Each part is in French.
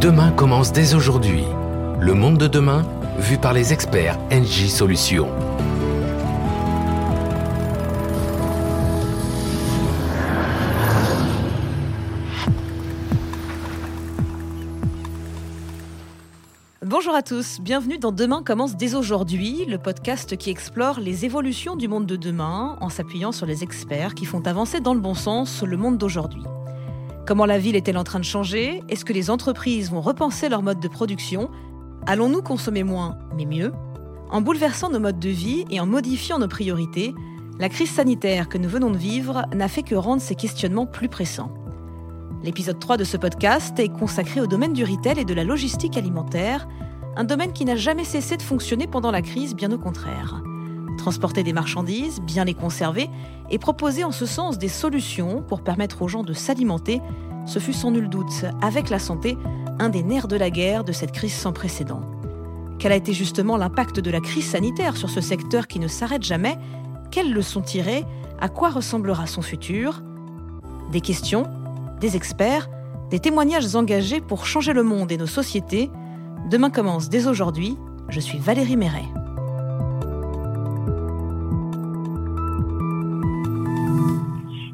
Demain commence dès aujourd'hui. Le monde de demain, vu par les experts NJ Solutions. Bonjour à tous, bienvenue dans Demain commence dès aujourd'hui, le podcast qui explore les évolutions du monde de demain en s'appuyant sur les experts qui font avancer dans le bon sens le monde d'aujourd'hui. Comment la ville est-elle en train de changer? Est-ce que les entreprises vont repenser leur mode de production? Allons-nous consommer moins, mais mieux? En bouleversant nos modes de vie et en modifiant nos priorités, la crise sanitaire que nous venons de vivre n'a fait que rendre ces questionnements plus pressants. L'épisode 3 de ce podcast est consacré au domaine du retail et de la logistique alimentaire, un domaine qui n'a jamais cessé de fonctionner pendant la crise, bien au contraire. Transporter des marchandises, bien les conserver et proposer en ce sens des solutions pour permettre aux gens de s'alimenter, ce fut sans nul doute, avec la santé, un des nerfs de la guerre de cette crise sans précédent. Quel a été justement l'impact de la crise sanitaire sur ce secteur qui ne s'arrête jamais? Quelles leçons tirer? À quoi ressemblera son futur? Des questions, des experts, des témoignages engagés pour changer le monde et nos sociétés. Demain commence dès aujourd'hui. Je suis Valérie Méret.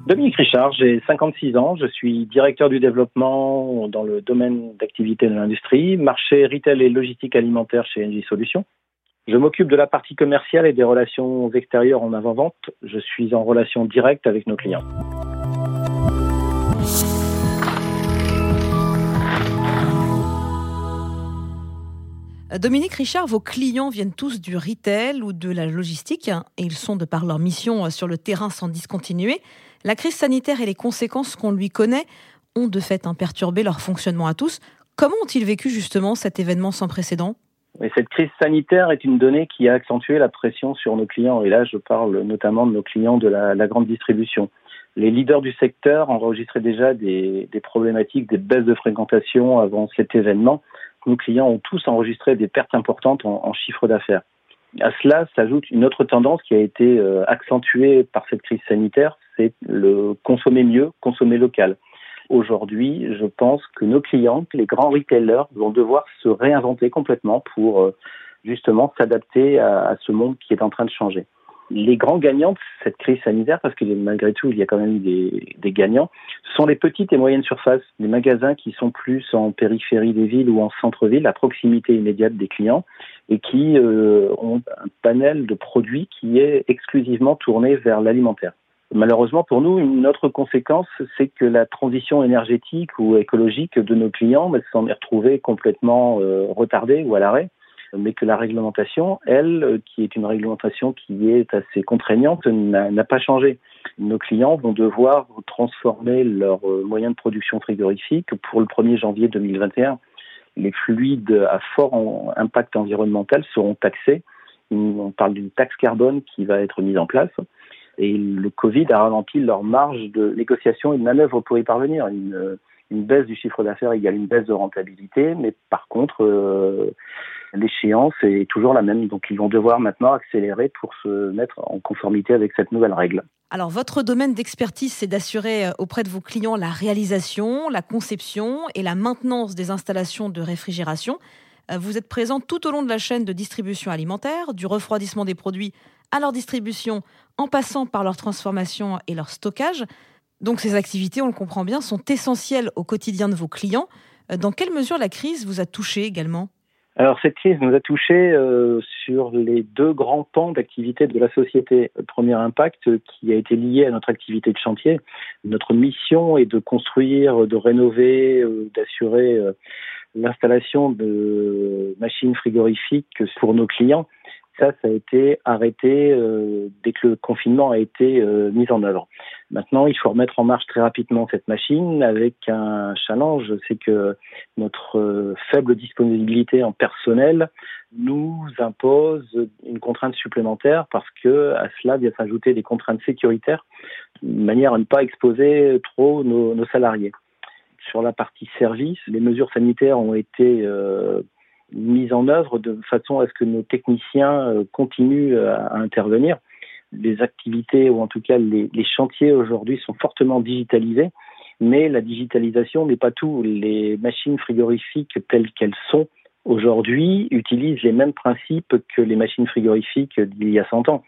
Dominique Richard, j'ai 56 ans, je suis directeur du développement dans le domaine d'activité de l'industrie, marché retail et logistique alimentaire chez NJ Solutions. Je m'occupe de la partie commerciale et des relations extérieures en avant-vente. Je suis en relation directe avec nos clients. Dominique Richard, vos clients viennent tous du retail ou de la logistique et ils sont de par leur mission sur le terrain sans discontinuer. La crise sanitaire et les conséquences qu'on lui connaît ont de fait perturbé leur fonctionnement à tous. Comment ont-ils vécu justement cet événement sans précédent? Cette crise sanitaire est une donnée qui a accentué la pression sur nos clients. Et là, je parle notamment de nos clients de la, grande distribution. Les leaders du secteur enregistraient déjà des, problématiques, des baisses de fréquentation avant cet événement. Nos clients ont tous enregistré des pertes importantes en chiffre d'affaires. À cela s'ajoute une autre tendance qui a été euh, accentuée par cette crise sanitaire, c'est le consommer mieux, consommer local. Aujourd'hui, je pense que nos clients, les grands retailers, vont devoir se réinventer complètement pour euh, justement s'adapter à, ce monde qui est en train de changer. Les grands gagnants de cette crise sanitaire, parce que malgré tout, il y a quand même des, des gagnants, sont les petites et moyennes surfaces, les magasins qui sont plus en périphérie des villes ou en centre-ville, à proximité immédiate des clients, et qui euh, ont un panel de produits qui est exclusivement tourné vers l'alimentaire. Malheureusement pour nous, une autre conséquence, c'est que la transition énergétique ou écologique de nos clients s'en est retrouvée complètement euh, retardée ou à l'arrêt, mais que la réglementation, elle, qui est une réglementation qui est assez contraignante, n'a pas changé. Nos clients vont devoir transformer leurs euh, moyens de production frigorifique pour le 1er janvier 2021. Les fluides à fort impact environnemental seront taxés. On parle d'une taxe carbone qui va être mise en place et le Covid a ralenti leur marge de négociation et de manœuvre pour y parvenir. Une, une baisse du chiffre d'affaires égale une baisse de rentabilité, mais par contre, euh, l'échéance est toujours la même. Donc, ils vont devoir maintenant accélérer pour se mettre en conformité avec cette nouvelle règle. Alors, votre domaine d'expertise, c'est d'assurer euh, auprès de vos clients la réalisation, la conception et la maintenance des installations de réfrigération. Euh, vous êtes présent tout au long de la chaîne de distribution alimentaire, du refroidissement des produits à leur distribution, en passant par leur transformation et leur stockage. Donc ces activités, on le comprend bien, sont essentielles au quotidien de vos clients. Euh, dans quelle mesure la crise vous a touché également? Alors cette crise nous a touché euh, sur les deux grands pans d'activité de la société. Premier impact qui a été lié à notre activité de chantier. Notre mission est de construire, de rénover, euh, d'assurer l'installation de machines frigorifiques pour nos clients ça, ça a été arrêté euh, dès que le confinement a été euh, mis en œuvre. Maintenant, il faut remettre en marche très rapidement cette machine avec un challenge, c'est que notre euh, faible disponibilité en personnel nous impose une contrainte supplémentaire parce que à cela vient s'ajouter des contraintes sécuritaires de manière à ne pas exposer trop nos, nos salariés. Sur la partie service, les mesures sanitaires ont été mise en œuvre de façon à ce que nos techniciens euh, continuent à, intervenir. Les activités, ou en tout cas les, les chantiers aujourd'hui, sont fortement digitalisés, mais la digitalisation n'est pas tout. Les machines frigorifiques telles qu'elles sont aujourd'hui utilisent les mêmes principes que les machines frigorifiques d'il y a 100 ans.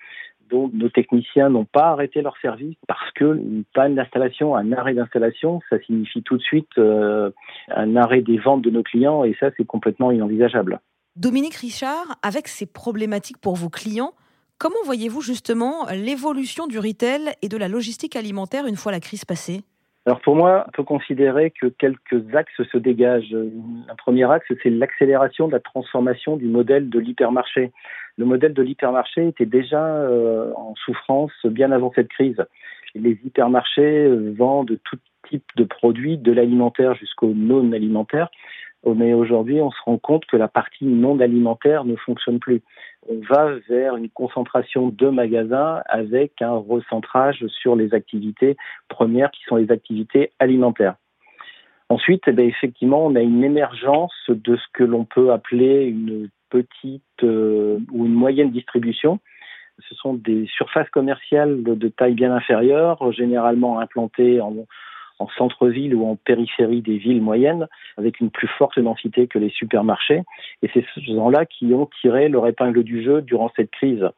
Donc nos techniciens n'ont pas arrêté leur service parce que une panne d'installation, un arrêt d'installation, ça signifie tout de suite euh, un arrêt des ventes de nos clients et ça c'est complètement inenvisageable. Dominique Richard, avec ces problématiques pour vos clients, comment voyez-vous justement l'évolution du retail et de la logistique alimentaire une fois la crise passée? Alors pour moi, on peut considérer que quelques axes se dégagent. Un premier axe, c'est l'accélération de la transformation du modèle de l'hypermarché. Le modèle de l'hypermarché était déjà euh, en souffrance bien avant cette crise. Les hypermarchés euh, vendent tout type de produits, de l'alimentaire jusqu'au non alimentaire. Mais aujourd'hui, on se rend compte que la partie non alimentaire ne fonctionne plus on va vers une concentration de magasins avec un recentrage sur les activités premières qui sont les activités alimentaires. Ensuite, eh effectivement, on a une émergence de ce que l'on peut appeler une petite euh, moyenne distribution. Ce sont des surfaces commerciales de taille bien inférieure, généralement implantées en, en centre-ville ou en périphérie des villes moyennes, avec une plus forte densité que les supermarchés. Et c'est ces gens-là qui ont tiré leur épingle du jeu durant cette crise.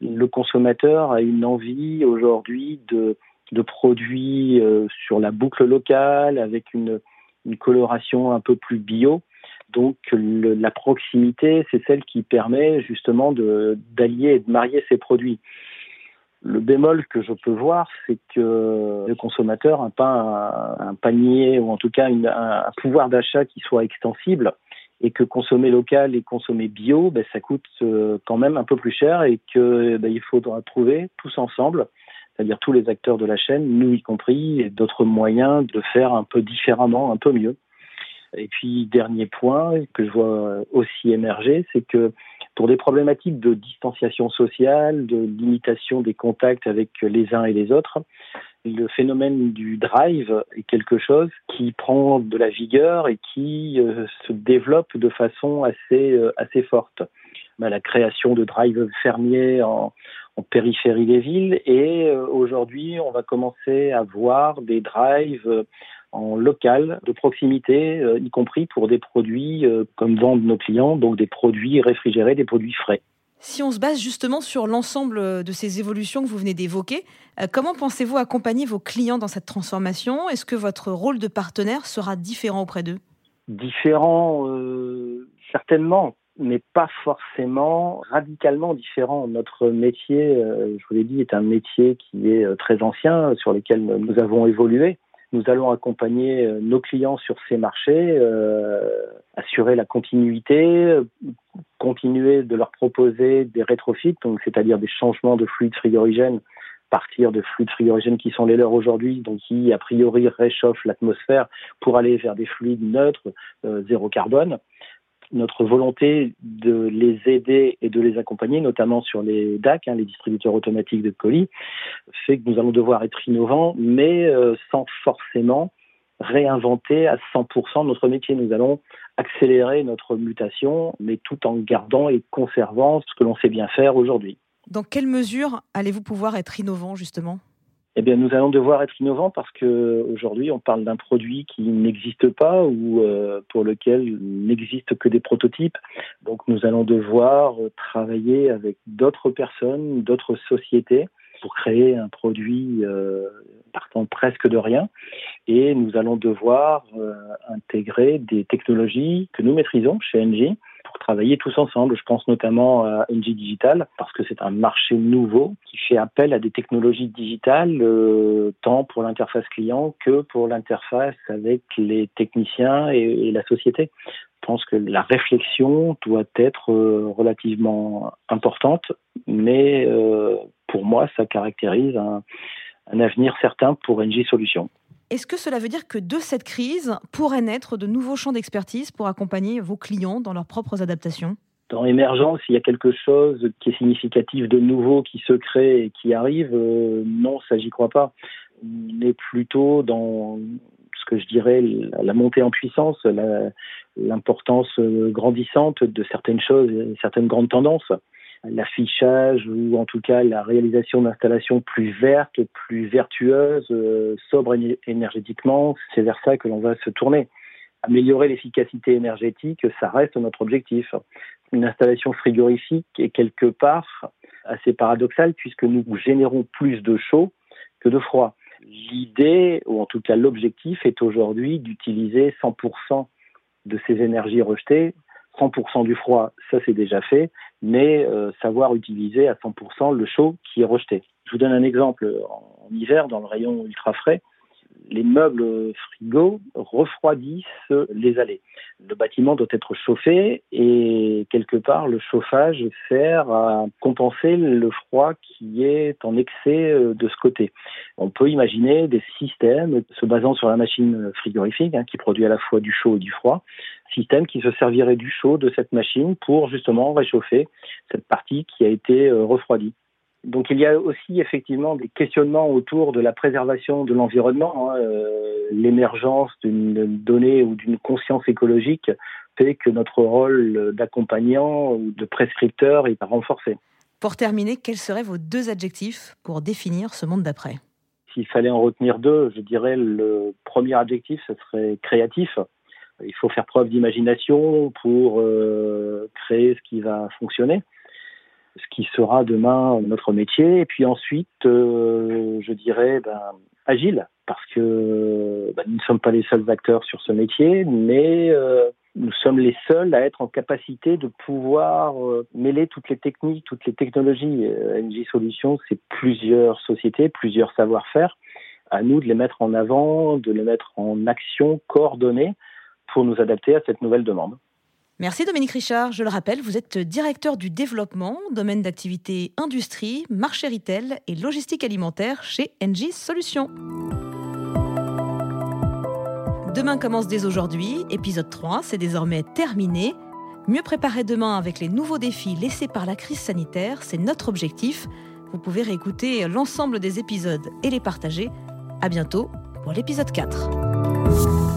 Le consommateur a une envie aujourd'hui de, produits euh, sur la boucle locale, avec une coloration un peu plus bio. Donc la proximité, c'est celle qui permet justement d'allier et de marier ces produits. Le bémol que je peux voir, c'est que le consommateur n'a pas un, panier ou en tout cas un, pouvoir d'achat qui soit extensible et que consommer local et consommer bio, ben, ça coûte euh, quand même un peu plus cher et que ben, il faudra trouver tous ensemble, c'est-à-dire tous les acteurs de la chaîne, nous y compris, d'autres moyens de faire un peu différemment, un peu mieux. Et puis, dernier point que je vois aussi émerger, c'est que pour des problématiques de distanciation sociale, de limitation des contacts avec les uns et les autres, le phénomène du drive est quelque chose qui prend de la vigueur et qui euh, se développe de façon assez, euh, assez forte. Bah, la création de drive fermiers en, périphérie des villes et euh, aujourd'hui on va commencer à voir des drives en local, de proximité, euh, y compris pour des produits euh, comme vendent nos clients, donc des produits réfrigérés, des produits frais. Si on se base justement sur l'ensemble de ces évolutions que vous venez d'évoquer, euh, comment pensez-vous accompagner vos clients dans cette transformation? Est-ce que votre rôle de partenaire sera différent auprès d'eux? Différent, certainement, mais pas forcément radicalement différent. Notre métier, je vous l'ai dit, est un métier qui est très ancien, sur lequel nous avons évolué. Nous allons accompagner euh, nos clients sur ces marchés, euh, assurer la continuité, continuer de leur proposer des rétrofits, donc c'est-à-dire des changements de fluides frigorigènes partir de fluides frigorigènes qui sont les leurs aujourd'hui, donc qui a priori réchauffent l'atmosphère pour aller vers des fluides neutres, euh, zéro carbone notre volonté de les aider et de les accompagner, notamment sur les DAC, hein, les distributeurs automatiques de colis, fait que nous allons devoir être innovants, mais euh, sans forcément réinventer à 100% notre métier. Nous allons accélérer notre mutation, mais tout en gardant et conservant ce que l'on sait bien faire aujourd'hui. Dans quelle mesure allez-vous pouvoir être innovant justement? Eh bien, nous allons devoir être innovants parce que aujourd'hui, on parle d'un produit qui n'existe pas ou euh, pour lequel n'existe que des prototypes. Donc, nous allons devoir travailler avec d'autres personnes, d'autres sociétés pour créer un produit euh, partant presque de rien. Et nous allons devoir euh, intégrer des technologies que nous maîtrisons chez Engie pour travailler tous ensemble. Je pense notamment à NG Digital parce que c'est un marché nouveau qui fait appel à des technologies digitales euh, tant pour l'interface client que pour l'interface avec les techniciens et, la société. Je pense que la réflexion doit être euh, relativement importante, mais euh, pour moi, ça caractérise un, un avenir certain pour NG Solutions. Est-ce que cela veut dire que de cette crise pourraient naître de nouveaux champs d'expertise pour accompagner vos clients dans leurs propres adaptations? Dans l'émergence, il y a quelque chose qui est significatif de nouveau qui se crée et qui arrive. Euh, non, ça j'y crois pas. On est plutôt dans ce que je dirais la montée en puissance, l'importance grandissante de certaines choses, certaines grandes tendances l'affichage ou en tout cas la réalisation d'installations plus vertes, plus vertueuses, euh, sobres énergétiquement, c'est vers ça que l'on va se tourner. Améliorer l'efficacité énergétique, ça reste notre objectif. Une installation frigorifique est quelque part assez paradoxale puisque nous générons plus de chaud que de froid. L'idée, ou en tout cas l'objectif, est aujourd'hui d'utiliser 100% de ces énergies rejetées 100% du froid, ça c'est déjà fait, mais euh, savoir utiliser à 100% le chaud qui est rejeté. Je vous donne un exemple. En hiver, dans le rayon ultra frais, les meubles frigo refroidissent les allées. Le bâtiment doit être chauffé et quelque part le chauffage sert à compenser le froid qui est en excès euh, de ce côté. On peut imaginer des systèmes se basant sur la machine frigorifique hein, qui produit à la fois du chaud et du froid, système qui se servirait du chaud de cette machine pour justement réchauffer cette partie qui a été euh, refroidie. Donc il y a aussi effectivement des questionnements autour de la préservation de l'environnement. Hein. Euh, l'émergence d'une donnée ou d'une conscience écologique fait que notre rôle d'accompagnant ou de prescripteur est renforcé. Pour terminer, quels seraient vos deux adjectifs pour définir ce monde d'après? S'il fallait en retenir deux, je dirais le premier adjectif, ce serait créatif. Il faut faire preuve d'imagination pour euh, créer ce qui va fonctionner ce qui sera demain notre métier. Et puis ensuite, euh, je dirais ben, agile, parce que ben, nous ne sommes pas les seuls acteurs sur ce métier, mais euh, nous sommes les seuls à être en capacité de pouvoir euh, mêler toutes les techniques, toutes les technologies. NG Solutions, c'est plusieurs sociétés, plusieurs savoir-faire. À nous de les mettre en avant, de les mettre en action coordonnée pour nous adapter à cette nouvelle demande. Merci Dominique Richard. Je le rappelle, vous êtes directeur du développement, domaine d'activité industrie, marché retail et logistique alimentaire chez NG Solutions. Demain commence dès aujourd'hui. Épisode 3, c'est désormais terminé. Mieux préparer demain avec les nouveaux défis laissés par la crise sanitaire, c'est notre objectif. Vous pouvez réécouter l'ensemble des épisodes et les partager. À bientôt pour l'épisode 4.